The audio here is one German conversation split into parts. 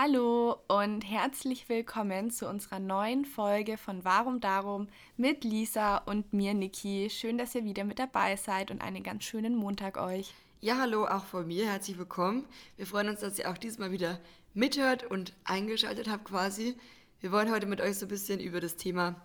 Hallo und herzlich willkommen zu unserer neuen Folge von Warum Darum mit Lisa und mir, Niki. Schön, dass ihr wieder mit dabei seid und einen ganz schönen Montag euch. Ja, hallo auch von mir, herzlich willkommen. Wir freuen uns, dass ihr auch diesmal wieder mithört und eingeschaltet habt quasi. Wir wollen heute mit euch so ein bisschen über das Thema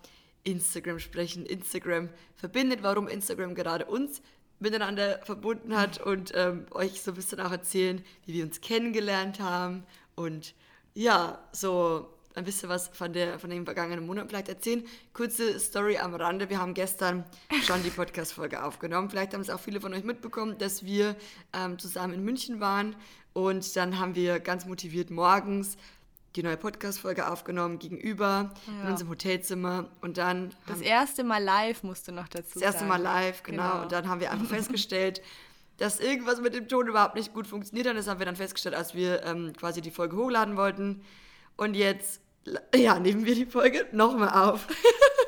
Instagram sprechen. Instagram verbindet, warum Instagram gerade uns miteinander verbunden hat und ähm, euch so ein bisschen auch erzählen, wie wir uns kennengelernt haben und ja, so ein bisschen was von, der, von den vergangenen Monaten vielleicht erzählen. Kurze Story am Rande. Wir haben gestern schon die Podcast-Folge aufgenommen. Vielleicht haben es auch viele von euch mitbekommen, dass wir ähm, zusammen in München waren und dann haben wir ganz motiviert morgens die neue Podcast-Folge aufgenommen gegenüber ja. in unserem Hotelzimmer und dann. Das erste Mal live musste noch dazu. Das erste Mal live, genau. genau. Und dann haben wir einfach festgestellt, dass irgendwas mit dem Ton überhaupt nicht gut funktioniert. Und das haben wir dann festgestellt, als wir ähm, quasi die Folge hochladen wollten. Und jetzt, ja, nehmen wir die Folge nochmal auf.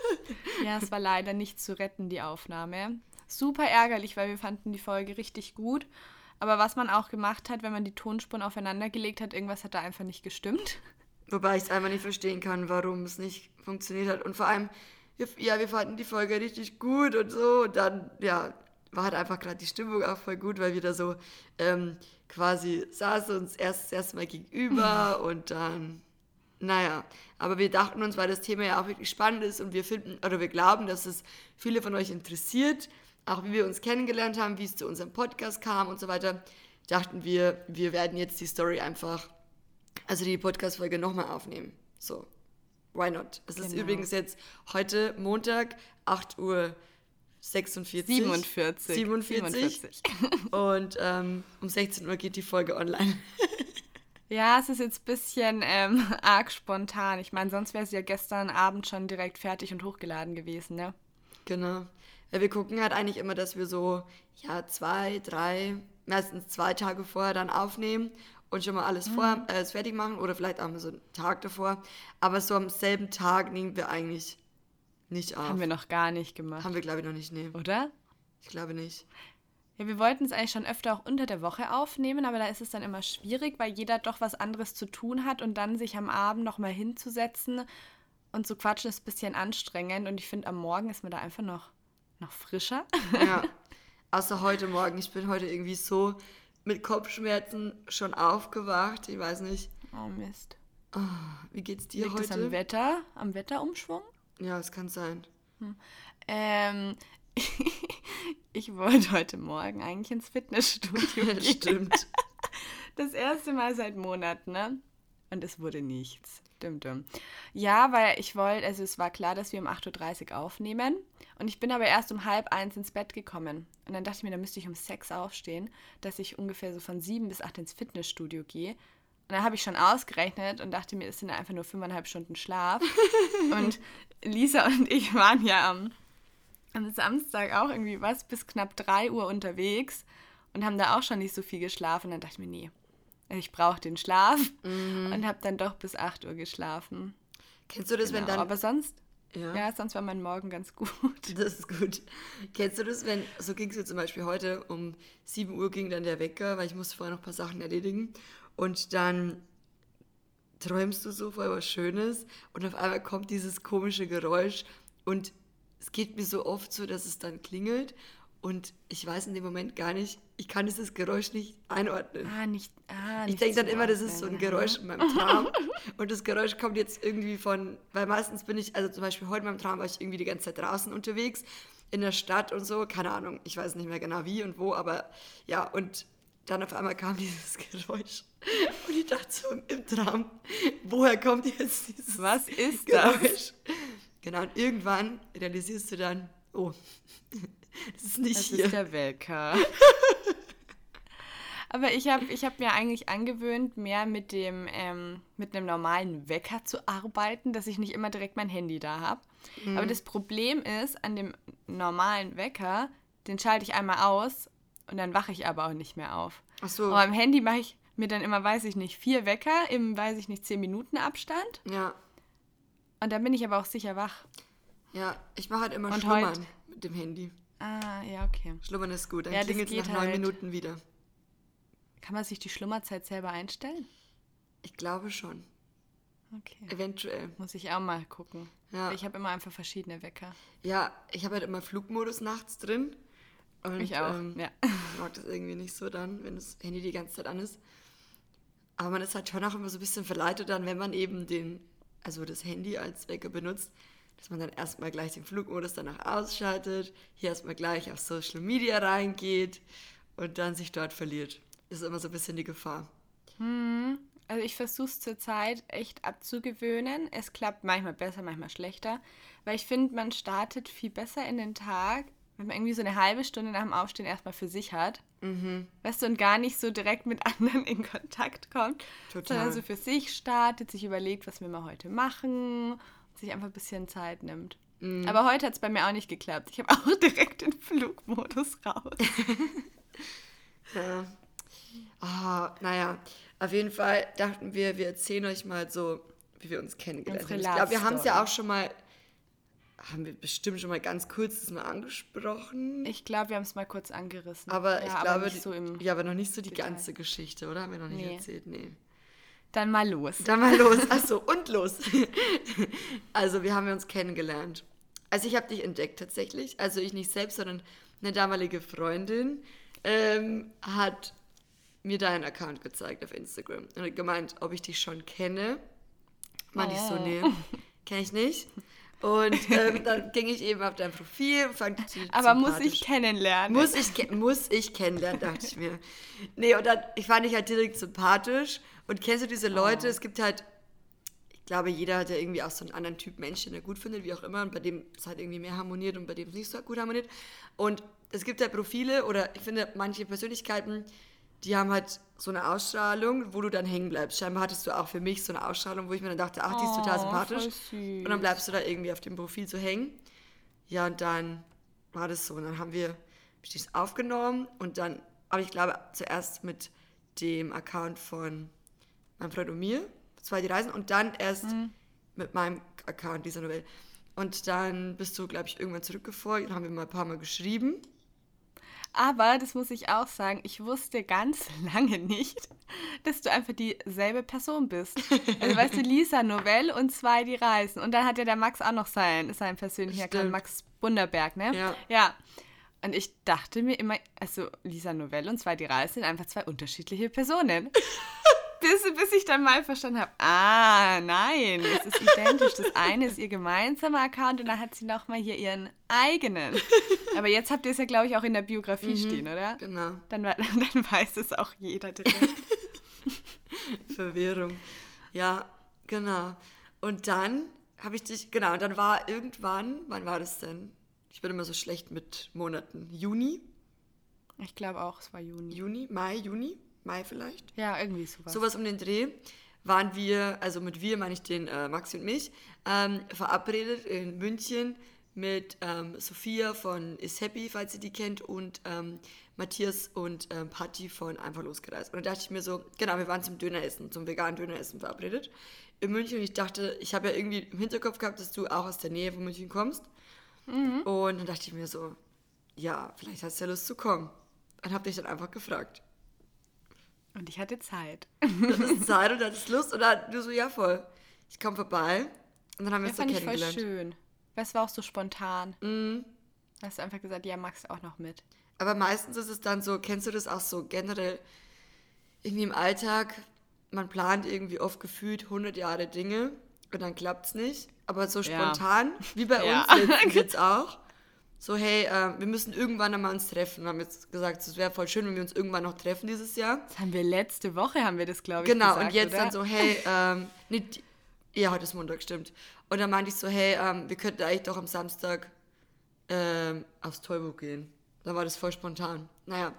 ja, es war leider nicht zu retten, die Aufnahme. Super ärgerlich, weil wir fanden die Folge richtig gut. Aber was man auch gemacht hat, wenn man die Tonspuren aufeinander gelegt hat, irgendwas hat da einfach nicht gestimmt. Wobei ich es einfach nicht verstehen kann, warum es nicht funktioniert hat. Und vor allem, wir, ja, wir fanden die Folge richtig gut und so. Und dann, ja, war halt einfach gerade die Stimmung auch voll gut, weil wir da so ähm, quasi saßen uns erst das erste Mal gegenüber und dann, naja. Aber wir dachten uns, weil das Thema ja auch wirklich spannend ist und wir finden, oder wir glauben, dass es viele von euch interessiert, auch wie wir uns kennengelernt haben, wie es zu unserem Podcast kam und so weiter, dachten wir, wir werden jetzt die Story einfach also die Podcast-Folge nochmal aufnehmen. So, why not? Es genau. ist übrigens jetzt heute Montag, 8 Uhr 46. 47. 47. 47. Und ähm, um 16 Uhr geht die Folge online. ja, es ist jetzt ein bisschen ähm, arg spontan. Ich meine, sonst wäre es ja gestern Abend schon direkt fertig und hochgeladen gewesen, ne? Genau. Ja, wir gucken halt eigentlich immer, dass wir so, ja, zwei, drei, meistens zwei Tage vorher dann aufnehmen und schon mal alles mhm. vor, äh, fertig machen oder vielleicht auch mal so einen Tag davor. Aber so am selben Tag nehmen wir eigentlich nicht auf. Haben wir noch gar nicht gemacht. Haben wir, glaube ich, noch nicht, nee. Oder? Ich glaube nicht. Ja, wir wollten es eigentlich schon öfter auch unter der Woche aufnehmen, aber da ist es dann immer schwierig, weil jeder doch was anderes zu tun hat und dann sich am Abend nochmal hinzusetzen und zu quatschen ist ein bisschen anstrengend und ich finde, am Morgen ist man da einfach noch, noch frischer. Ja, außer heute Morgen. Ich bin heute irgendwie so mit Kopfschmerzen schon aufgewacht. Ich weiß nicht. Oh Mist. Oh, wie geht's dir Liegt heute? Das am Wetter, am Wetterumschwung? Ja, es kann sein. Hm. Ähm, ich wollte heute Morgen eigentlich ins Fitnessstudio gehen. Stimmt. Das erste Mal seit Monaten, ne? Und es wurde nichts. Stimmt. Ja, weil ich wollte, also es war klar, dass wir um 8.30 Uhr aufnehmen. Und ich bin aber erst um halb eins ins Bett gekommen. Und dann dachte ich mir, da müsste ich um sechs aufstehen, dass ich ungefähr so von sieben bis acht ins Fitnessstudio gehe. Und dann habe ich schon ausgerechnet und dachte mir, es sind einfach nur fünfeinhalb Stunden Schlaf. und Lisa und ich waren ja am, am Samstag auch irgendwie was bis knapp drei Uhr unterwegs und haben da auch schon nicht so viel geschlafen. Und dann dachte ich mir, nee, ich brauche den Schlaf mhm. und habe dann doch bis 8 Uhr geschlafen. Kennst du das, genau. wenn dann. Aber sonst. Ja. ja, sonst war mein Morgen ganz gut. Das ist gut. Kennst du das, wenn, so ging es mir zum Beispiel heute, um 7 Uhr ging dann der Wecker, weil ich musste vorher noch ein paar Sachen erledigen. Und dann träumst du so vorher was Schönes und auf einmal kommt dieses komische Geräusch und es geht mir so oft so, dass es dann klingelt und ich weiß in dem Moment gar nicht, ich kann dieses Geräusch nicht einordnen. Ah, nicht. Ah, ich denke dann immer, das ist so ein Geräusch in meinem Traum. und das Geräusch kommt jetzt irgendwie von, weil meistens bin ich, also zum Beispiel heute in meinem Traum war ich irgendwie die ganze Zeit draußen unterwegs, in der Stadt und so, keine Ahnung, ich weiß nicht mehr genau wie und wo, aber ja, und dann auf einmal kam dieses Geräusch. Und ich dachte so im Traum, woher kommt jetzt dieses Was ist Geräusch? Das? Genau, und irgendwann realisierst du dann, oh, das ist nicht das hier. Das ist der Wecker. Aber ich habe ich hab mir eigentlich angewöhnt, mehr mit dem ähm, mit einem normalen Wecker zu arbeiten, dass ich nicht immer direkt mein Handy da habe. Mhm. Aber das Problem ist, an dem normalen Wecker, den schalte ich einmal aus und dann wache ich aber auch nicht mehr auf. Ach so. Aber am Handy mache ich mir dann immer, weiß ich nicht, vier Wecker im, weiß ich nicht, zehn Minuten Abstand. Ja. Und dann bin ich aber auch sicher wach. Ja, ich mache halt immer und Schlummern heute, mit dem Handy. Ah, ja, okay. Schlummern ist gut. Dann ja, klingelt es nach neun halt. Minuten wieder. Kann man sich die Schlummerzeit selber einstellen? Ich glaube schon. Okay. Eventuell. Muss ich auch mal gucken. Ja. Ich habe immer einfach verschiedene Wecker. Ja, ich habe halt immer Flugmodus nachts drin. Und, Ich auch, Ähm, ja. Ich mag das irgendwie nicht so dann, wenn das Handy die ganze Zeit an ist. Aber man ist halt schon auch immer so ein bisschen verleitet dann, wenn man eben den, also das Handy als Wecker benutzt, dass man dann erstmal gleich den Flugmodus danach ausschaltet, hier erstmal gleich auf Social Media reingeht und dann sich dort verliert. Das ist immer so ein bisschen die Gefahr. Also ich versuche es zurzeit echt abzugewöhnen. Es klappt manchmal besser, manchmal schlechter. Weil ich finde, man startet viel besser in den Tag, wenn man irgendwie so eine halbe Stunde nach dem Aufstehen erstmal für sich hat. Weißt du, und gar nicht so direkt mit anderen in Kontakt kommt. Total. Sondern so für sich startet, sich überlegt, was wir mal heute machen, sich einfach ein bisschen Zeit nimmt. Aber heute hat es bei mir auch nicht geklappt. Ich habe auch direkt den Flugmodus raus. Ja. Ah, naja, auf jeden Fall dachten wir, wir erzählen euch mal so, wie wir uns kennengelernt haben. Ich glaube, wir haben es ja auch schon mal, haben wir bestimmt schon mal ganz kurz das mal angesprochen. Ich glaube, wir haben es mal kurz angerissen. aber ja, ich glaube, nicht so ja, aber noch nicht so die Detail. ganze Geschichte, oder? Haben wir noch nicht Nee. erzählt? Nee. Dann mal los. Dann mal los. Achso, und los. also, wir haben uns kennengelernt. Also, ich habe dich entdeckt tatsächlich. Also, ich nicht selbst, sondern eine damalige Freundin ähm, hat mir deinen Account gezeigt auf Instagram und hat gemeint, ob ich dich schon kenne. Meinte ich so, Oh. nee, kenne ich nicht. Und ähm, dann ging ich eben auf dein Profil und fand dich Aber muss ich kennenlernen. Muss ich, muss ich kennenlernen, dachte ich mir. Nee, und dann, ich fand dich halt direkt sympathisch. Und kennst du diese Leute? Es gibt halt, ich glaube, jeder hat ja irgendwie auch so einen anderen Typ Mensch, den er gut findet, wie auch immer, und bei dem es halt irgendwie mehr harmoniert und bei dem es nicht so gut harmoniert. Und es gibt halt Profile oder ich finde, manche Persönlichkeiten, die haben halt so eine Ausstrahlung, wo du dann hängen bleibst. Scheinbar hattest du auch für mich so eine Ausstrahlung, wo ich mir dann dachte, ach, die ist total Oh, sympathisch. voll süß. Und dann bleibst du da irgendwie auf dem Profil so hängen. Ja, und dann war das so. Und dann haben wir hab ich das aufgenommen und dann, aber ich glaube, zuerst mit dem Account von meinem Freund und mir, zwei die Reisen, und dann erst mit meinem Account, dieser Novelle. Und dann bist du, glaube ich, irgendwann zurückgefolgt und haben wir mal ein paar Mal geschrieben. Aber, das muss ich auch sagen, ich wusste ganz lange nicht, dass du einfach dieselbe Person bist. Also weißt du, Lisa Novell und zwei, die reisen. Und dann hat ja der Max auch noch sein, sein persönlicher Stimmt. Max Bunderberg, ne? Ja. Ja. Und ich dachte mir immer, also Lisa Novell und zwei, die reisen, sind einfach zwei unterschiedliche Personen. bis, bis ich dann mal verstanden habe, ah, nein, es ist identisch. Das eine ist ihr gemeinsamer Account und dann hat sie nochmal hier ihren eigenen. Aber jetzt habt ihr es ja, glaube ich, auch in der Biografie stehen, oder? Genau. Dann, dann weiß es auch jeder direkt. Verwirrung. Ja, genau. Und dann habe ich dich, genau, und dann war irgendwann, wann war das denn? Ich bin immer so schlecht mit Monaten. Juni? Ich glaube auch, es war Juni. Juni? Mai? Juni? Mai vielleicht? Ja, irgendwie sowas. Sowas um den Dreh waren wir, also mit wir meine ich den äh, Maxi und mich, ähm, verabredet in München mit ähm, Sophia von Is Happy, falls ihr die kennt, und ähm, Matthias und ähm, Patti von Einfach losgereist. Und da dachte ich mir so, genau, wir waren zum Döneressen, zum veganen Döneressen verabredet in München. Und ich dachte, ich habe ja irgendwie im Hinterkopf gehabt, dass du auch aus der Nähe von München kommst. Und dann dachte ich mir so, ja, vielleicht hast du ja Lust zu kommen. Und habe dich dann einfach gefragt. Und ich hatte Zeit. das ist Zeit und das ist Lust. Und dann du so, ja voll. Ich komme vorbei. Und dann haben wir uns fand so ich voll schön. Weil es war auch so spontan. Mhm. Hast du einfach gesagt, ja, Max auch noch mit. Aber meistens ist es dann so, kennst du das auch so generell irgendwie im Alltag? Man plant irgendwie oft gefühlt 100 Jahre Dinge und dann klappt es nicht. Aber so Ja. spontan, wie bei Ja. uns jetzt auch. So, hey, äh, wir müssen irgendwann einmal uns treffen. Wir haben jetzt gesagt, es wäre voll schön, wenn wir uns irgendwann noch treffen dieses Jahr. Das haben wir letzte Woche, haben wir das, glaube ich, Genau, gesagt, und jetzt oder? dann so, hey, ähm, nicht, ja, heute ist Montag, stimmt. Und dann meinte ich so, hey, ähm, wir könnten eigentlich doch am Samstag ähm, aufs Tollbuch gehen. Dann war das voll spontan. Naja,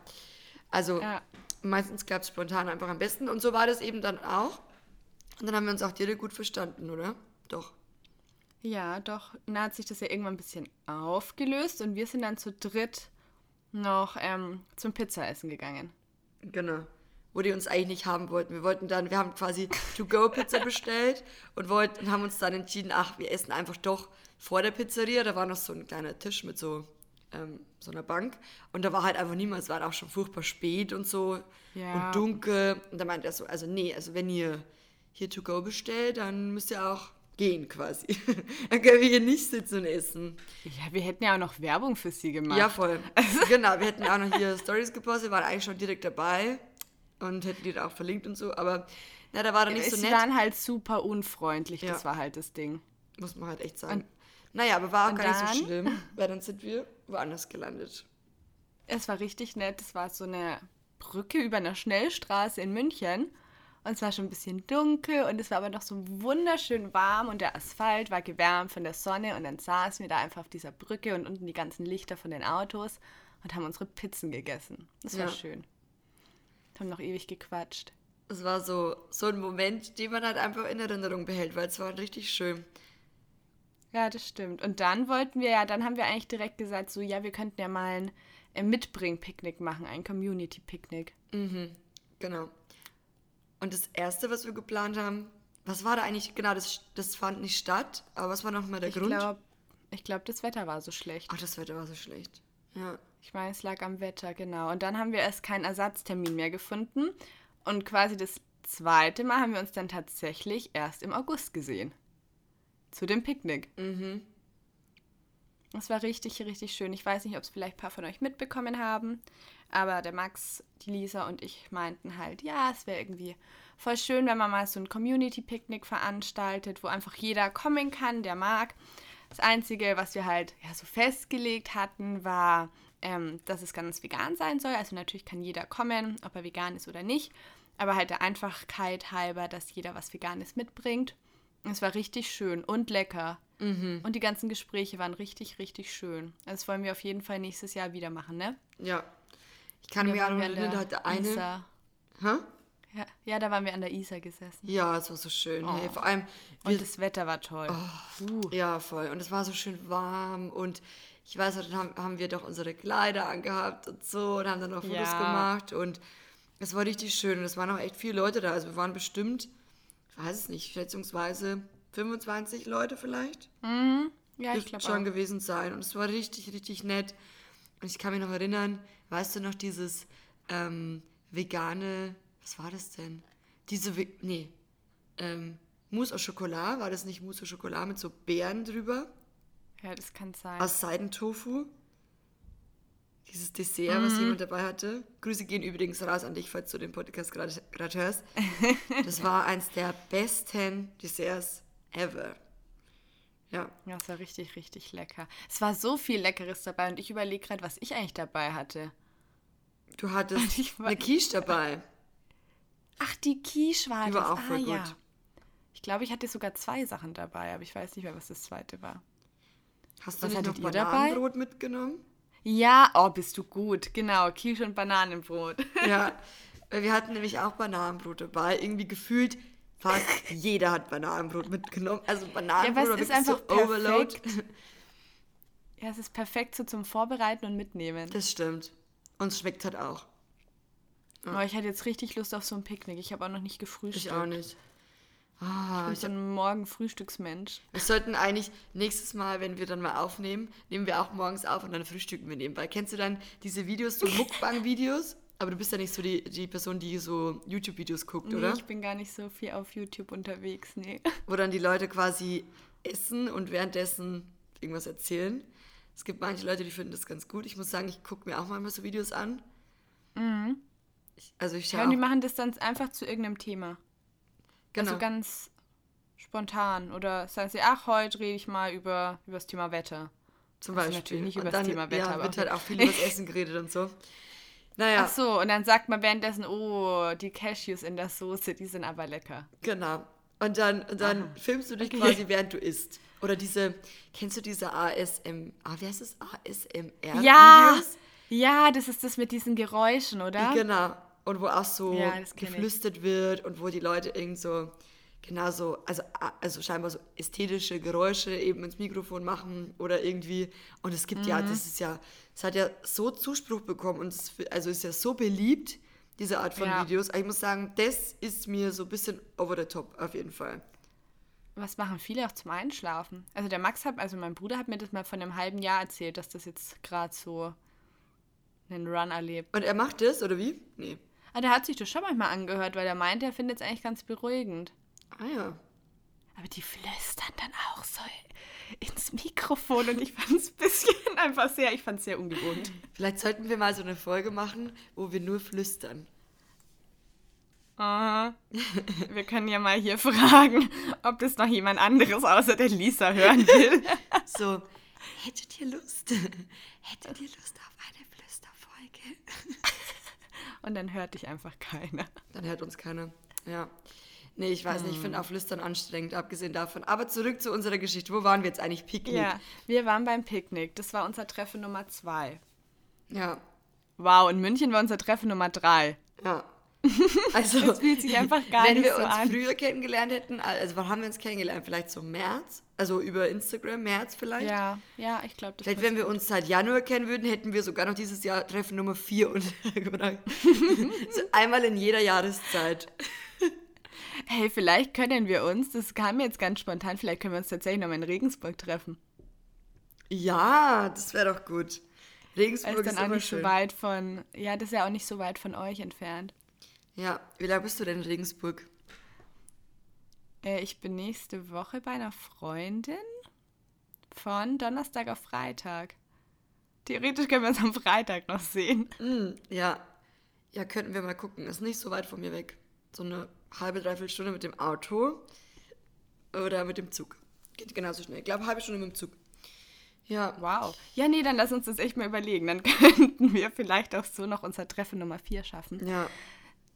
also Ja. meistens klappt es spontan einfach am besten. Und so war das eben dann auch. Und dann haben wir uns auch direkt gut verstanden, oder? Doch. Ja, doch. Dann hat sich das ja irgendwann ein bisschen aufgelöst und wir sind dann zu dritt noch ähm, zum Pizzaessen gegangen. Genau. Wo die uns eigentlich nicht haben wollten. Wir wollten dann, wir haben quasi To-Go-Pizza bestellt und wollten, haben uns dann entschieden, ach, wir essen einfach doch vor der Pizzeria. Da war noch so ein kleiner Tisch mit so, ähm, so einer Bank. Und da war halt einfach niemand. Es war auch schon furchtbar spät und so Ja. und dunkel. Und da meinte er so, also nee, also wenn ihr hier to go bestellt, dann müsst ihr auch gehen quasi. dann können wir hier nicht sitzen und essen. Ja, wir hätten ja auch noch Werbung für sie gemacht. Ja, voll. genau, wir hätten auch noch hier Stories gepostet, waren eigentlich schon direkt dabei und hätten die da auch verlinkt und so, aber na, da war dann nicht so sie nett. waren halt super unfreundlich, Ja. das war halt das Ding. Muss man halt echt sagen. naja, aber war auch und gar nicht so schlimm, weil dann sind wir woanders gelandet. Es war richtig nett. Es war so eine Brücke über einer Schnellstraße in München. Und es war schon ein bisschen dunkel und es war aber noch so wunderschön warm und der Asphalt war gewärmt von der Sonne und dann saßen wir da einfach auf dieser Brücke und unten die ganzen Lichter von den Autos und haben unsere Pizzen gegessen. Das war Ja. schön. Haben noch ewig gequatscht. Es war so, so ein Moment, den man halt einfach in Erinnerung behält, weil es war richtig schön. Ja, das stimmt. Und dann wollten wir ja, dann haben wir eigentlich direkt gesagt, so ja, wir könnten ja mal ein Mitbring-Picknick machen, ein Community-Picknick. Genau. Und das Erste, was wir geplant haben, was war da eigentlich? Genau, das, das fand nicht statt. Aber was war nochmal der Ich Grund? glaube, ich glaub, das Wetter war so schlecht. Ach, das Wetter war so schlecht. Ja. Ich meine, es lag am Wetter, genau. Und dann haben wir erst keinen Ersatztermin mehr gefunden. Und quasi das zweite Mal haben wir uns dann tatsächlich erst im August gesehen. Zu dem Picknick. Mhm. Es war richtig, richtig schön. Ich weiß nicht, ob es vielleicht ein paar von euch mitbekommen haben. Aber der Max, die Lisa und ich meinten halt, ja, es wäre irgendwie voll schön, wenn man mal so ein Community-Picknick veranstaltet, wo einfach jeder kommen kann, der mag. Das Einzige, was wir halt ja, so festgelegt hatten, war, ähm, dass es ganz vegan sein soll. Also natürlich kann jeder kommen, ob er vegan ist oder nicht. Aber halt der Einfachkeit halber, dass jeder was Veganes mitbringt. Es war richtig schön und lecker. Und die ganzen Gespräche waren richtig, richtig schön. Also das wollen wir auf jeden Fall nächstes Jahr wieder machen, ne? Ja. Ich kann mir an hatte eine. Isar. Hä? Ja, ja, da waren wir an der Isar gesessen. Ja, es war so schön. Oh. Hey, vor allem, wir, Und das Wetter war toll. Uh. ja, voll. Und es war so schön warm und ich weiß dann haben, haben wir doch unsere Kleider angehabt und so und haben dann noch Fotos Ja. gemacht und es war richtig schön und es waren auch echt viele Leute da. Also wir waren bestimmt, ich weiß es nicht, schätzungsweise 25 Leute vielleicht. Ja, ich glaube schon gewesen sein. Und es war richtig, richtig nett. Und ich kann mich noch erinnern, weißt du noch, dieses ähm, vegane, was war das denn? Diese, nee, ähm, Mousse au Chocolat, war das nicht Mousse au Chocolat mit so Beeren drüber? Ja, das kann sein. Aus Seidentofu. Dieses Dessert, was jemand dabei hatte. Grüße gehen übrigens raus an dich, falls du den Podcast gerade gerade hörst. Das war eins der besten Desserts ever. Ja, Ja, es war richtig, richtig lecker. Es war so viel Leckeres dabei und ich überlege gerade, was ich eigentlich dabei hatte. du hattest eine Quiche dabei. Ach, die Quiche war Die das. war auch voll ah, ja. gut. Ich glaube, ich hatte sogar zwei Sachen dabei, aber ich weiß nicht mehr, was das zweite war. Hast du Was nicht noch ihr dabei? Bananenbrot mitgenommen? Ja, oh, bist du gut. Genau, Quiche und Bananenbrot. Ja, wir hatten nämlich auch Bananenbrot dabei. Irgendwie gefühlt fast jeder hat Bananenbrot mitgenommen. Also Bananenbrot war ist einfach so Overload. Ja, es ist perfekt so zum Vorbereiten und Mitnehmen. Das stimmt. Und es schmeckt halt auch. Aber ich hatte jetzt richtig Lust auf so ein Picknick. Ich habe auch noch nicht gefrühstückt. Ich auch nicht. Ah, Ich ich, bin so ein Morgen-Frühstücksmensch. wir sollten eigentlich nächstes Mal, wenn wir dann mal aufnehmen, nehmen wir auch morgens auf und dann frühstücken wir nebenbei. Kennst du dann diese Videos, so Mukbang-Videos? Aber du bist ja nicht so die, die Person, die so YouTube-Videos guckt, Nee, oder? ich bin gar nicht so viel auf YouTube unterwegs, nee. wo dann die Leute quasi essen und währenddessen irgendwas erzählen. Es gibt manche Leute, die finden das ganz gut. Ich muss sagen, ich gucke mir auch manchmal so Videos an. Ich, also ich Ja, schaue und die machen das dann einfach zu irgendeinem Thema. genau. Also ganz spontan. Oder sagen sie, ach, heute rede ich mal über, über das Thema Wetter. zum also Beispiel. natürlich nicht über das Thema Wetter, ja, aber wird halt auch viel über das Essen geredet und so. Naja, Ach so, und dann sagt man währenddessen, oh, die Cashews in der Soße, die sind aber lecker. genau. Und dann, und dann filmst du dich Okay. quasi, während du isst. Oder diese, kennst du diese ASM, ah, wie heißt es? ASMR? Ja, Videos? ja, das ist das mit diesen Geräuschen, oder? Genau. Und wo auch so Ja, kenn ich. geflüstert wird und wo die Leute irgend so, genau so, also, also scheinbar so ästhetische Geräusche eben ins Mikrofon machen oder irgendwie. Und es gibt Mhm. ja, das ist ja, es hat ja so Zuspruch bekommen und es also ist ja so beliebt, diese Art von Ja. Videos. Aber Ich muss sagen, das ist mir so ein bisschen over the top, auf jeden Fall. Was machen viele auch zum Einschlafen? Also der Max hat, also mein Bruder hat mir das mal von einem halben Jahr erzählt, dass das jetzt gerade so einen Run erlebt. Und er macht das, oder wie? Nee. Aber der hat sich das schon manchmal angehört, weil er meint, er findet es eigentlich ganz beruhigend. Ah ja. Aber die flüstern dann auch so ins Mikrofon und ich fand es ein bisschen einfach sehr, ich fand es sehr ungewohnt. Vielleicht sollten wir mal so eine Folge machen, wo wir nur flüstern. Aha. Wir können ja mal hier fragen, ob das noch jemand anderes außer der Lisa hören will. So, hättet ihr Lust? Hättet ihr Lust auf eine Flüsterfolge? Und dann hört dich einfach keiner. Dann hört uns keiner. Ja. Nee, ich weiß nicht, ich finde auch Flüstern anstrengend, abgesehen davon. Aber zurück zu unserer Geschichte. Wo waren wir jetzt eigentlich? Picknick. Ja, wir waren beim Picknick. Das war unser Treffen Nummer zwei. Ja. Wow, in München war unser Treffen Nummer drei. Ja. Also, Das fühlt sich einfach gar wenn nicht wir so uns an. früher kennengelernt hätten, also wann haben wir uns kennengelernt? Vielleicht so März? Also über Instagram, März vielleicht? Ja, ja, ich glaube, das Vielleicht, wenn wir uns seit Januar kennen würden, hätten wir sogar noch dieses Jahr Treffen Nummer 4 untergebracht. so einmal in jeder Jahreszeit. Hey, vielleicht können wir uns, das kam jetzt ganz spontan, vielleicht können wir uns tatsächlich noch mal in Regensburg treffen. Ja, das wäre doch gut. Regensburg es ist dann auch nicht so schön. weit von, ja, das ist ja auch nicht so weit von euch entfernt. Ja, wie lange bist du denn in Regensburg? Äh, ich bin nächste Woche bei einer Freundin von Donnerstag auf Freitag. Theoretisch können wir uns am Freitag noch sehen. Hm, ja. Ja, könnten wir mal gucken. Ist nicht so weit von mir weg. So eine halbe, dreiviertel Stunde mit dem Auto oder mit dem Zug. Geht genauso schnell. Ich glaube, halbe Stunde mit dem Zug. Ja, Wow. Ja, nee, dann lass uns das echt mal überlegen. Dann könnten wir vielleicht auch so noch unser Treffen Nummer 4 schaffen. ja.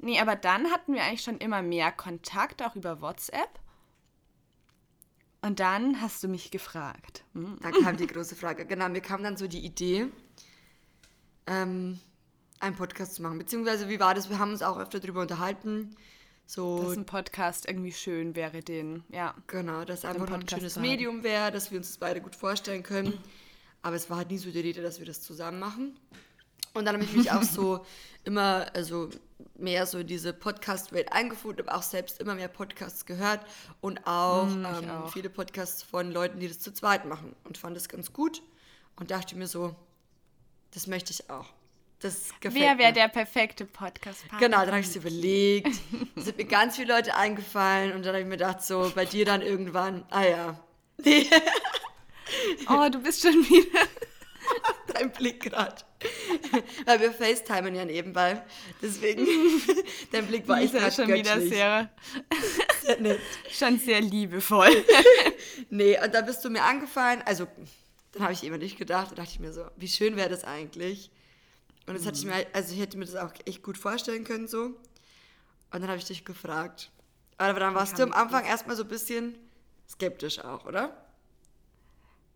Nee, aber dann hatten wir eigentlich schon immer mehr Kontakt, auch über WhatsApp. Und dann hast du mich gefragt. Hm. Da kam die große Frage. Genau, mir kam dann so die Idee, ähm, einen Podcast zu machen. Beziehungsweise, wie war das? Wir haben uns auch öfter darüber unterhalten. So, Dass ein Podcast irgendwie schön wäre, den, ja. genau, dass einfach ein schönes. Medium wäre, dass wir uns das beide gut vorstellen können. Aber es war halt nie so die Rede, dass wir das zusammen machen. Und dann habe ich mich auch so immer, also mehr so in diese Podcast-Welt eingefunden, habe auch selbst immer mehr Podcasts gehört und auch, Mm, ähm, auch. viele Podcasts von Leuten, die das zu zweit machen und fand das ganz gut und dachte mir so, das möchte ich auch. Das gefällt Wer wäre der perfekte podcast Genau, dann habe ich es überlegt. Es sind mir ganz viele Leute eingefallen und dann habe ich mir gedacht, so bei dir dann irgendwann, ah ja, nee, Oh, du bist schon wieder. dein Blick gerade. Weil wir FaceTimen ja nebenbei. Deswegen, dein Blick war echt Lisa grad ist schon wieder sehr, Sehr nett. schon sehr liebevoll. Nee, und dann bist du mir angefallen. Also, dann habe ich immer nicht gedacht. Da dachte ich mir so, wie schön wäre das eigentlich. Und das hatte ich mir, also ich hätte mir das auch echt gut vorstellen können so. Und dann habe ich dich gefragt. Aber dann warst du am Anfang erstmal so ein bisschen skeptisch auch, oder?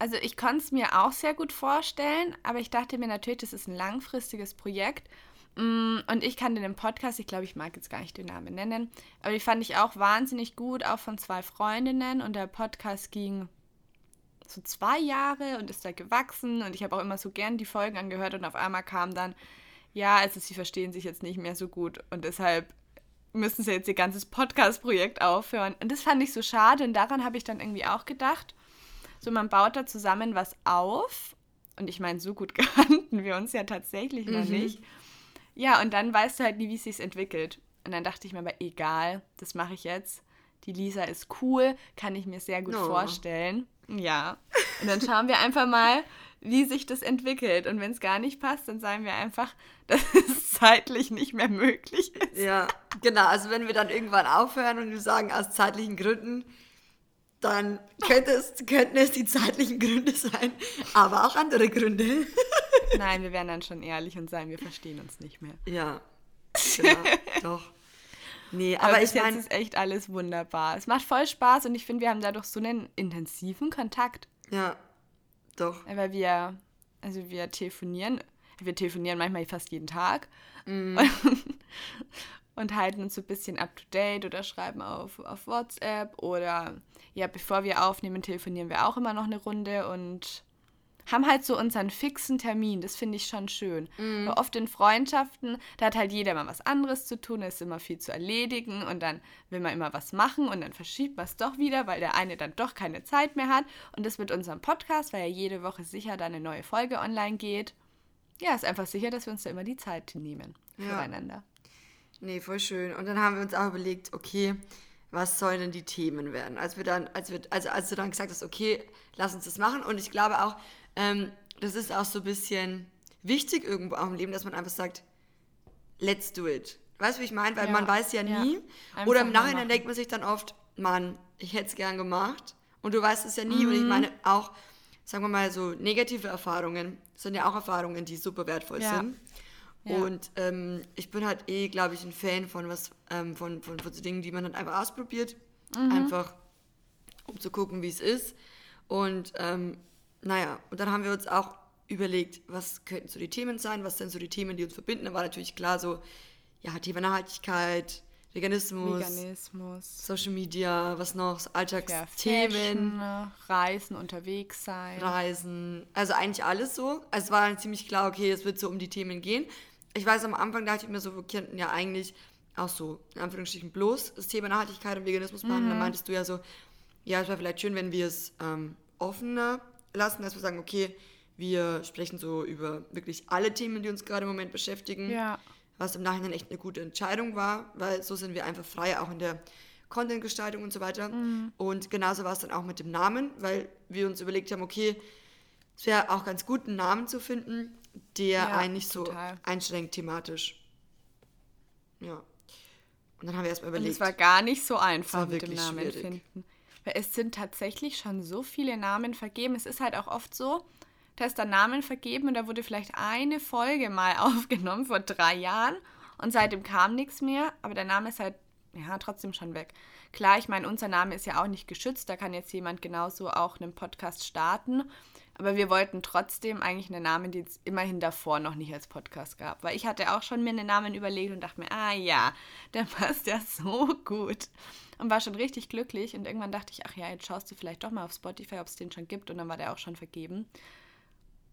Also ich konnte es mir auch sehr gut vorstellen, aber ich dachte mir natürlich, das ist ein langfristiges Projekt. Mm, Und ich kannte den Podcast, ich glaube, ich mag jetzt gar nicht den Namen nennen, aber die fand ich auch wahnsinnig gut, auch von zwei Freundinnen. Und der Podcast ging so zwei Jahre und ist da gewachsen. Und ich habe auch immer so gern die Folgen angehört und auf einmal kam dann, ja, also sie verstehen sich jetzt nicht mehr so gut und deshalb müssen sie jetzt ihr ganzes Podcast-Projekt aufhören. Und das fand ich so schade und daran habe ich dann irgendwie auch gedacht. So, man baut da zusammen was auf. Und ich meine, so gut kannten wir uns ja tatsächlich noch nicht. Ja, und dann weißt du halt nie, wie es sich entwickelt. Und dann dachte ich mir aber, egal, das mache ich jetzt. Die Lisa ist cool, kann ich mir sehr gut Oh. vorstellen. Ja. Und dann schauen wir einfach mal, wie sich das entwickelt. Und wenn es gar nicht passt, dann sagen wir einfach, dass es zeitlich nicht mehr möglich ist. Ja, genau. Also wenn wir dann irgendwann aufhören und wir sagen, aus zeitlichen Gründen, dann könnte es, könnten es die zeitlichen Gründe sein, aber auch andere Gründe. Nein, wir werden dann schon ehrlich und sagen, wir verstehen uns nicht mehr. Ja, genau, doch. Nee, aber, Aber, ich meine, ist echt alles wunderbar. Es macht voll Spaß und ich finde, wir haben dadurch so einen intensiven Kontakt. ja, doch. Weil wir, also wir telefonieren, wir telefonieren manchmal fast jeden Tag Mhm. und, und halten uns so ein bisschen up to date oder schreiben auf, auf WhatsApp oder ja, bevor wir aufnehmen, telefonieren wir auch immer noch eine Runde und haben halt so unseren fixen Termin. Das finde ich schon schön. Mhm. Weil oft in Freundschaften, da hat halt jeder mal was anderes zu tun, es ist immer viel zu erledigen und dann will man immer was machen und dann verschiebt man es doch wieder, weil der eine dann doch keine Zeit mehr hat. Und das mit unserem Podcast, weil ja jede Woche sicher da eine neue Folge online geht. Ja, ist einfach sicher, dass wir uns da immer die Zeit nehmen Ja. füreinander. Nee, voll schön. Und dann haben wir uns auch überlegt, okay, was sollen denn die Themen werden? Als wir dann, als wir, also als du dann gesagt hast, okay, lass uns das machen. Und ich glaube auch, ähm, das ist auch so ein bisschen wichtig irgendwo auch im Leben, dass man einfach sagt, let's do it. Weißt du, wie ich meine? Weil Ja, man weiß ja ja. nie. Einfach Oder im Nachhinein denkt man sich dann oft, Mann, ich hätte es gern gemacht. Und du weißt es ja nie. Und Mhm. ich meine auch, sagen wir mal so, negative Erfahrungen sind ja auch Erfahrungen, die super wertvoll Ja. sind. Ja. Und ähm, ich bin halt eh, glaube ich, ein Fan von was, ähm, von, von, von so Dingen, die man dann einfach ausprobiert. Mhm. Einfach, um zu gucken, wie es ist. Und ähm, naja, und dann haben wir uns auch überlegt, was könnten so die Themen sein, was sind so die Themen, die uns verbinden. Da war natürlich klar so, ja, Thema Nachhaltigkeit, Veganismus, Veganismus. Social Media, was noch, so Ja, Alltagsthemen. Fashion, Reisen, unterwegs sein. Reisen, also eigentlich alles so. Also es war dann ziemlich klar, okay, es wird so um die Themen gehen. Ich weiß, am Anfang dachte ich mir so, wir könnten ja eigentlich auch so, in Anführungsstrichen, bloß das Thema Nachhaltigkeit und Veganismus machen. Dann meintest du ja so, ja, es wäre vielleicht schön, wenn wir es ähm, offener lassen, dass wir sagen, okay, wir sprechen so über wirklich alle Themen, die uns gerade im Moment beschäftigen Ja. was im Nachhinein echt eine gute Entscheidung war, weil so sind wir einfach freier auch in der Content-Gestaltung und so weiter. Und genauso war es dann auch mit dem Namen, weil wir uns überlegt haben, okay, es wäre auch ganz gut, einen Namen zu finden, der Ja, einen nicht so total. einschränkt thematisch. Ja. Und dann haben wir erstmal Und überlegt. es war gar nicht so einfach war mit dem wirklich Namen schwierig. finden. Weil es sind tatsächlich schon so viele Namen vergeben. Es ist halt auch oft so, da ist dann Namen vergeben und da wurde vielleicht eine Folge mal aufgenommen vor drei Jahren und seitdem kam nichts mehr, aber der Name ist halt ja trotzdem schon weg. Klar, ich meine, unser Name ist ja auch nicht geschützt, da kann jetzt jemand genauso auch einen Podcast starten, aber wir wollten trotzdem eigentlich einen Namen, den es immerhin davor noch nicht als Podcast gab, weil ich hatte auch schon mir einen Namen überlegt und dachte mir, ah ja, der passt ja so gut und war schon richtig glücklich und irgendwann dachte ich, ach ja, jetzt schaust du vielleicht doch mal auf Spotify, ob es den schon gibt und dann war der auch schon vergeben.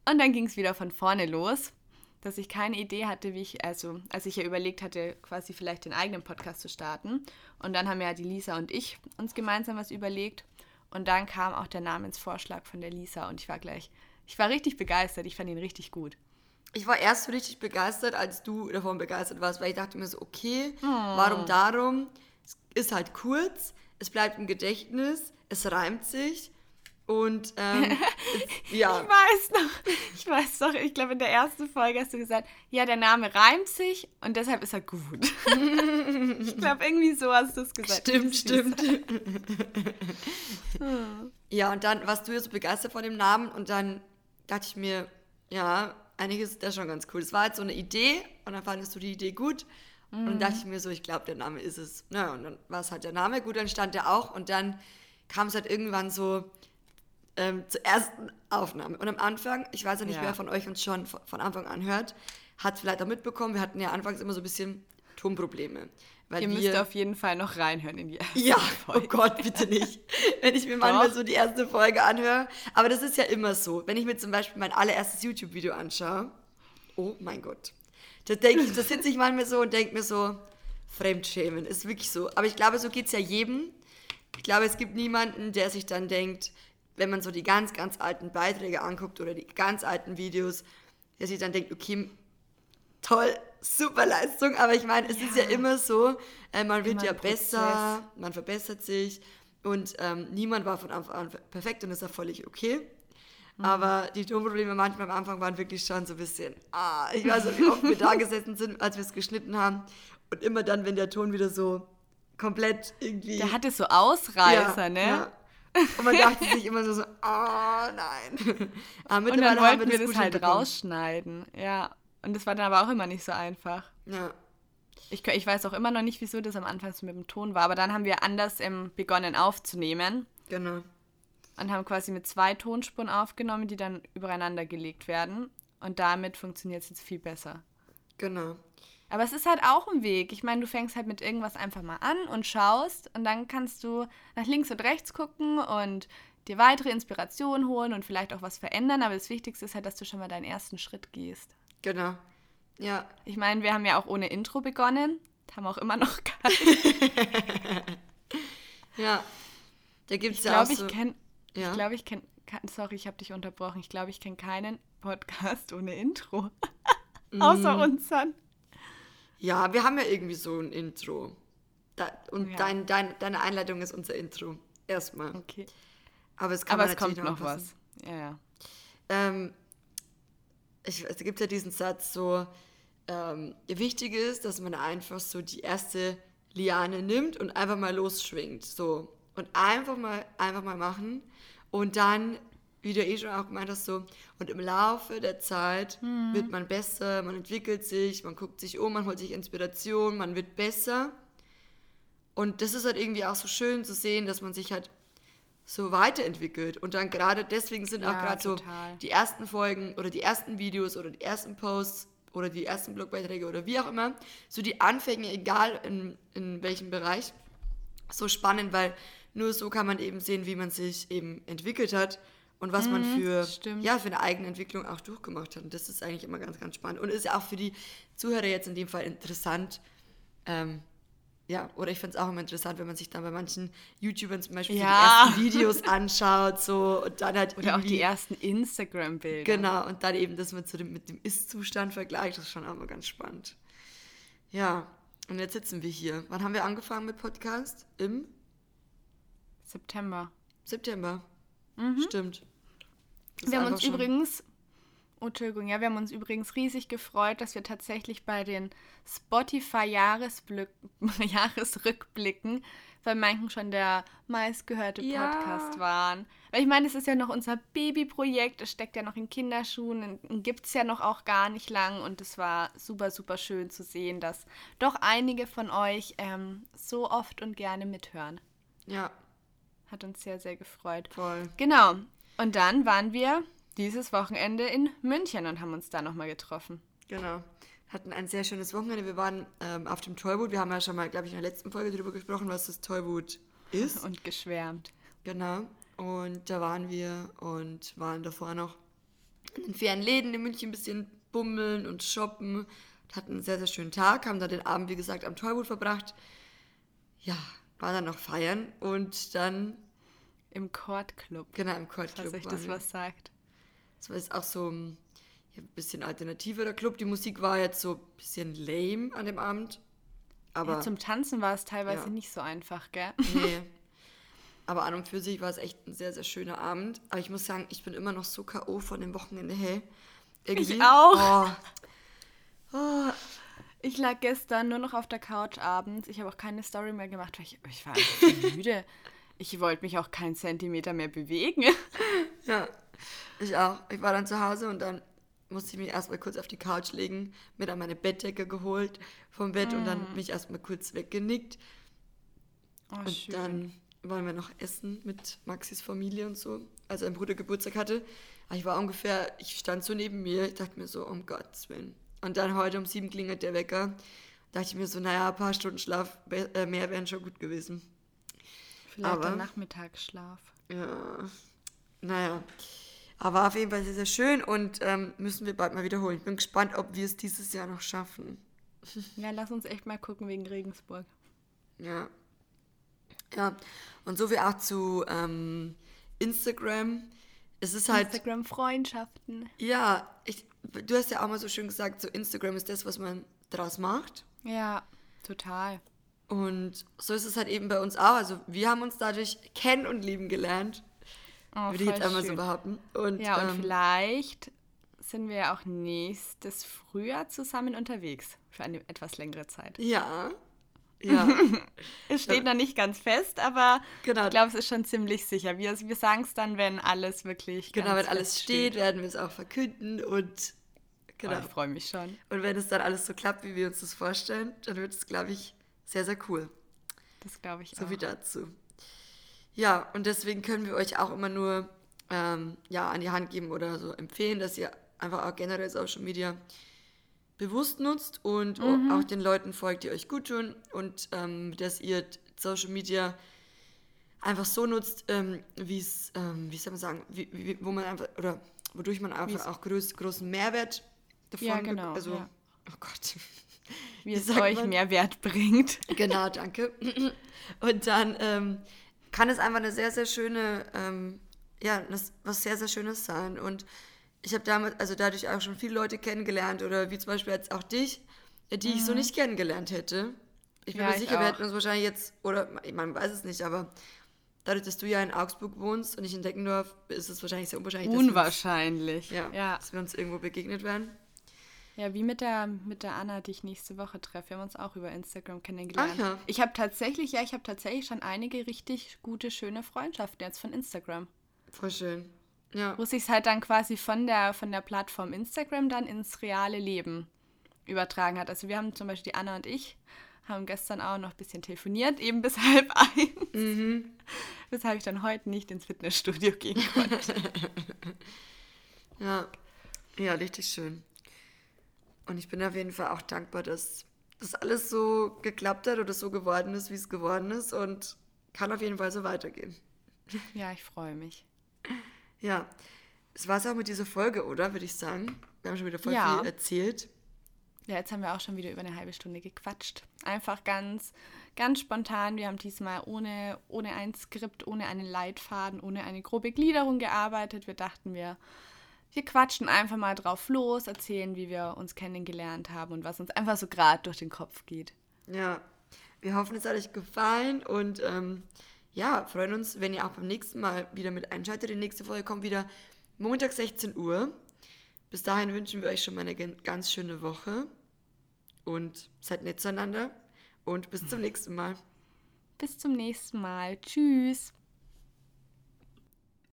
Und dann ging es wieder von vorne los, dass ich keine Idee hatte, wie ich, also als ich ja überlegt hatte, quasi vielleicht den eigenen Podcast zu starten. Und dann haben ja die Lisa und ich uns gemeinsam was überlegt. Und dann kam auch der Namensvorschlag von der Lisa und ich war gleich, ich war richtig begeistert, ich fand ihn richtig gut. Ich war erst richtig begeistert, als du davon begeistert warst, weil ich dachte mir so, okay, Oh. warum darum? Es ist halt kurz, es bleibt im Gedächtnis, es reimt sich und ähm, ja, Ich weiß noch, ich weiß noch, ich glaube in der ersten Folge hast du gesagt, ja, der Name reimt sich und deshalb ist er gut. ich glaube, irgendwie so hast du es gesagt. stimmt, stimmt. ja, und dann warst du ja so begeistert von dem Namen und dann dachte ich mir, ja, eigentlich ist das schon ganz cool. Es war halt so eine Idee und dann fandest du die Idee gut und dann dachte ich mir so, ich glaube, der Name ist es. Na, und dann war es halt der Name, gut, dann stand der auch und dann kam es halt irgendwann so ähm, zur ersten Aufnahme. Und am Anfang, ich weiß ja nicht, Ja. wer von euch uns schon von von Anfang an hört, hat es vielleicht auch mitbekommen, wir hatten ja anfangs immer so ein bisschen Tonprobleme. Weil Ihr wir, müsst auf jeden Fall noch reinhören in die erste ja, oh Folge. Gott, bitte nicht. Wenn ich mir manchmal so die erste Folge anhöre. Aber das ist ja immer so. Wenn ich mir zum Beispiel mein allererstes YouTube-Video anschaue, oh mein Gott. Da, denk ich, da sitze ich manchmal so und denke mir so, Fremdschämen, ist wirklich so. Aber ich glaube, so geht es ja jedem. Ich glaube, es gibt niemanden, der sich dann denkt, wenn man so die ganz, ganz alten Beiträge anguckt oder die ganz alten Videos, der sich dann denkt, okay, toll, super Leistung, aber ich meine, es ist ja immer so, äh, man wird Immer ja besser, man verbessert sich und ähm, niemand war von Anfang an perfekt und das ist ja völlig okay. Mhm. Aber die Tonprobleme manchmal am Anfang waren wirklich schon so ein bisschen, ah, ich weiß nicht, wie oft wir da gesessen sind, als wir es geschnitten haben und immer dann, wenn der Ton wieder so komplett irgendwie... Der hatte so Ausreißer, ne? Ja. Und man dachte sich immer so, so oh nein. Aber Und mittlerweile dann haben wollten wir das gut halt rausschneiden. Ja. Und das war dann aber auch immer nicht so einfach. Ja. Ich, ich weiß auch immer noch nicht, wieso das am Anfang so mit dem Ton war, aber dann haben wir anders ähm, begonnen aufzunehmen Genau. und haben quasi mit zwei Tonspuren aufgenommen, die dann übereinander gelegt werden. Und damit funktioniert es jetzt viel besser. Genau. Aber es ist halt auch ein Weg. Ich meine, du fängst halt mit irgendwas einfach mal an und schaust und dann kannst du nach links und rechts gucken und dir weitere Inspirationen holen und vielleicht auch was verändern. Aber das Wichtigste ist halt, dass du schon mal deinen ersten Schritt gehst. Genau. Ja. Ich meine, wir haben ja auch ohne Intro begonnen. Haben auch immer noch keinen. Ja. Da gibt es ja auch glaube, so... ich kenne. Ja. Ich glaube, ich kenne. Sorry, ich habe dich unterbrochen. Ich glaube, ich kenne keinen Podcast ohne Intro. Außer Mm. unseren. Ja, wir haben ja irgendwie so ein Intro. Da, und Ja. dein, dein, deine Einleitung ist unser Intro. Erstmal. Okay. Aber es, kann Aber es kommt noch anpassen. was. Ja, ja. Ähm, ich, es gibt ja diesen Satz so, ähm, wichtig ist, dass man einfach so die erste Liane nimmt und einfach mal losschwingt. So. Und einfach mal, einfach mal machen. Und dann, wie du eh schon auch gemeint hast, so, und im Laufe der Zeit wird man besser, man entwickelt sich, man guckt sich um, man holt sich Inspiration, man wird besser. Und das ist halt irgendwie auch so schön zu sehen, dass man sich halt so weiterentwickelt. Und dann gerade deswegen sind auch Ja, gerade so die ersten Folgen oder die ersten Videos oder die ersten Posts oder die ersten Blogbeiträge oder wie auch immer, so die Anfänge, egal in, in welchem Bereich, so spannend, weil nur so kann man eben sehen, wie man sich eben entwickelt hat und was man für, Mhm, stimmt. ja, für eine eigene Entwicklung auch durchgemacht hat. Und das ist eigentlich immer ganz, ganz spannend. Und ist ja auch für die Zuhörer jetzt in dem Fall interessant, ähm, ja, oder ich finde es auch immer interessant, wenn man sich dann bei manchen YouTubern zum Beispiel Ja. die ersten Videos anschaut, so und dann halt Oder auch die ersten Instagram-Bilder. Genau, und dann eben das mit, so dem, mit dem Ist-Zustand vergleicht, das ist schon auch mal ganz spannend. Ja, und jetzt sitzen wir hier. Wann haben wir angefangen mit Podcast? Im September. September. Stimmt. Wir haben uns schon- übrigens, oh, Entschuldigung, ja, wir haben uns übrigens riesig gefreut, dass wir tatsächlich bei den Spotify-Jahresblück- Jahresrückblicken bei manchen schon der meistgehörte Ja. Podcast waren. Weil ich meine, es ist ja noch unser Babyprojekt, es steckt ja noch in Kinderschuhen, gibt es ja noch auch gar nicht lang und es war super, super schön zu sehen, dass doch einige von euch ähm, so oft und gerne mithören. Ja, Hat uns sehr, sehr gefreut. voll. Genau. Und dann waren wir dieses Wochenende in München und haben uns da nochmal getroffen. Genau. Hatten ein sehr schönes Wochenende. Wir waren ähm, auf dem Tollwood. Wir haben ja schon mal, glaube ich, in der letzten Folge darüber gesprochen, was das Tollwood ist. Und geschwärmt. Genau. Und da waren wir und waren davor noch in den fairen Läden in München ein bisschen bummeln und shoppen. Hatten einen sehr, sehr schönen Tag, haben da den Abend, wie gesagt, am Tollwood verbracht. Ja, waren dann noch feiern und dann, Im Court Club. genau, im Court Falls Club euch das was sagt. Das war jetzt auch so ein, ja, ein bisschen alternativerer Club. Die Musik war jetzt so ein bisschen lame an dem Abend. Aber, Ja, zum Tanzen war es teilweise Ja. nicht so einfach, gell? nee. Aber an und für sich war es echt ein sehr, sehr schöner Abend. Aber ich muss sagen, ich bin immer noch so K.O. von dem Wochenende, hey. Irgendwie, auch. Oh, oh, Ich lag gestern nur noch auf der Couch abends. Ich habe auch keine Story mehr gemacht, weil ich, ich war müde. Ich wollte mich auch keinen Zentimeter mehr bewegen. ja, ich auch. Ich war dann zu Hause und dann musste ich mich erstmal kurz auf die Couch legen, mir dann meine Bettdecke geholt vom Bett und Mm. dann mich erstmal kurz weggenickt. Oh, Und dann wollen wir noch essen mit Maxis Familie und so, als ein Bruder Geburtstag hatte. Aber ich war ungefähr, ich stand so neben mir, ich dachte mir so, um Gottes Willen. Und dann heute um sieben klingelt der Wecker. dachte ich mir so, naja, ein paar Stunden Schlaf äh, mehr wären schon gut gewesen. Vielleicht aber- der Nachmittagsschlaf. Ja, naja. Aber auf jeden Fall sehr, sehr schön und ähm, müssen wir bald mal wiederholen. Ich bin gespannt, ob wir es dieses Jahr noch schaffen. Ja, lass uns echt mal gucken wegen Regensburg. Ja. Ja, und so wie auch zu ähm, Instagram. Es ist halt, Instagram-Freundschaften. ja, ich, du hast ja auch mal so schön gesagt, so Instagram ist das, was man draus macht. Ja, total. Und so ist es halt eben bei uns auch. Also wir haben uns dadurch kennen und lieben gelernt. Oh, würde ich jetzt einmal so schön. behaupten. Und, Ja, und ähm, vielleicht sind wir ja auch nächstes Frühjahr zusammen unterwegs für eine etwas längere Zeit. Ja. Ja. Es steht noch nicht ganz fest, aber Genau. ich glaube, es ist schon ziemlich sicher. Wir, wir sagen es dann, wenn alles wirklich genau, wenn alles fest steht, werden wir es auch verkünden und genau. Oh, ich freue mich schon. Und wenn es dann alles so klappt, wie wir uns das vorstellen, dann wird es, glaube ich, sehr, sehr cool. Das glaube ich So auch. wie dazu. Ja, und deswegen können wir euch auch immer nur ähm, ja, an die Hand geben oder so empfehlen, dass ihr einfach auch generell Social Media bewusst nutzt und Mhm. auch den Leuten folgt, die euch gut tun und ähm, dass ihr Social Media einfach so nutzt, ähm, wie es, ähm, wie soll man sagen, wie, wie, wo man einfach, oder wodurch man einfach Wie's- auch groß, großen Mehrwert davon Ja, genau, Also, ja. oh Gott. Wie es euch man? mehr Wert bringt. Genau, danke. Und dann ähm, kann es einfach eine sehr, sehr schöne, ähm, ja, das, was sehr, sehr Schönes sein. Und ich habe damit, also dadurch auch schon viele Leute kennengelernt oder wie zum Beispiel jetzt auch dich, äh, die ich so nicht kennengelernt hätte. Ich bin Ja, mir ich sicher, wir hätten uns wahrscheinlich jetzt, oder man weiß es nicht, aber dadurch, dass du ja in Augsburg wohnst und ich in Deckendorf, ist es wahrscheinlich sehr unwahrscheinlich, dass wir uns, Unwahrscheinlich. ja, ja. dass wir uns irgendwo begegnet werden. Ja, wie mit der, mit der Anna, die ich nächste Woche treffe. Wir haben uns auch über Instagram kennengelernt. Ach ja. Ich habe tatsächlich, ja, ich habe tatsächlich schon einige richtig gute, schöne Freundschaften jetzt von Instagram. Voll schön. Ja. Wo sich halt dann quasi von der, von der Plattform Instagram dann ins reale Leben übertragen hat. Also wir haben zum Beispiel die Anna und ich haben gestern auch noch ein bisschen telefoniert, eben bis halb eins. Mhm. Weshalb ich dann heute nicht ins Fitnessstudio gehen konnte. Ja. Ja, richtig schön. Und ich bin auf jeden Fall auch dankbar, dass das alles so geklappt hat oder so geworden ist, wie es geworden ist und kann auf jeden Fall so weitergehen. ja, ich freue mich. Ja, das war es auch mit dieser Folge, oder? Würde ich sagen. Wir haben schon wieder voll Ja. viel erzählt. Ja, jetzt haben wir auch schon wieder über eine halbe Stunde gequatscht. Einfach ganz, ganz spontan. Wir haben diesmal ohne, ohne ein Skript, ohne einen Leitfaden, ohne eine grobe Gliederung gearbeitet. Wir dachten, wir, wir quatschen einfach mal drauf los, erzählen, wie wir uns kennengelernt haben und was uns einfach so gerade durch den Kopf geht. Ja, wir hoffen, es hat euch gefallen und ähm, ja, freuen uns, wenn ihr auch beim nächsten Mal wieder mit einschaltet. Die nächste Folge kommt wieder Montag 16 Uhr. Bis dahin wünschen wir euch schon mal eine ganz schöne Woche und seid nett zueinander und bis zum nächsten Mal. Bis zum nächsten Mal. Tschüss.